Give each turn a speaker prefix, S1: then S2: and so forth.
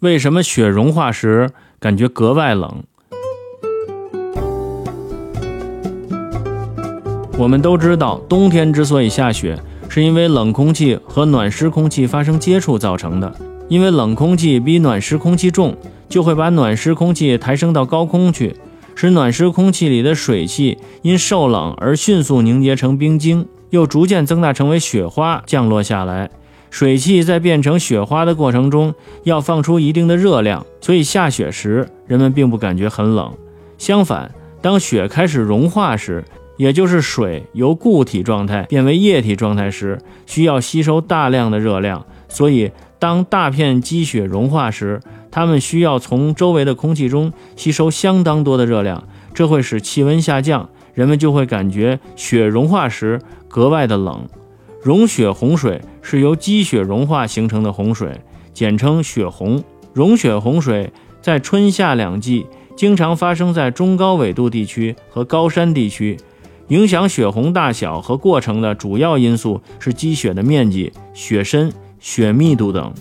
S1: 为什么雪融化时感觉格外冷？我们都知道，冬天之所以下雪，是因为冷空气和暖湿空气发生接触造成的。因为冷空气比暖湿空气重，就会把暖湿空气抬升到高空去，使暖湿空气里的水汽因受冷而迅速凝结成冰晶，又逐渐增大成为雪花降落下来。水汽在变成雪花的过程中，要放出一定的热量，所以下雪时人们并不感觉很冷。相反，当雪开始融化时，也就是水由固体状态变为液体状态时，需要吸收大量的热量。所以，当大片积雪融化时，它们需要从周围的空气中吸收相当多的热量，这会使气温下降，人们就会感觉雪融化时格外的冷。融雪洪水是由积雪融化形成的洪水，简称雪洪。融雪洪水在春夏两季经常发生在中高纬度地区和高山地区，影响雪洪大小和过程的主要因素是积雪的面积、雪深、雪密度等。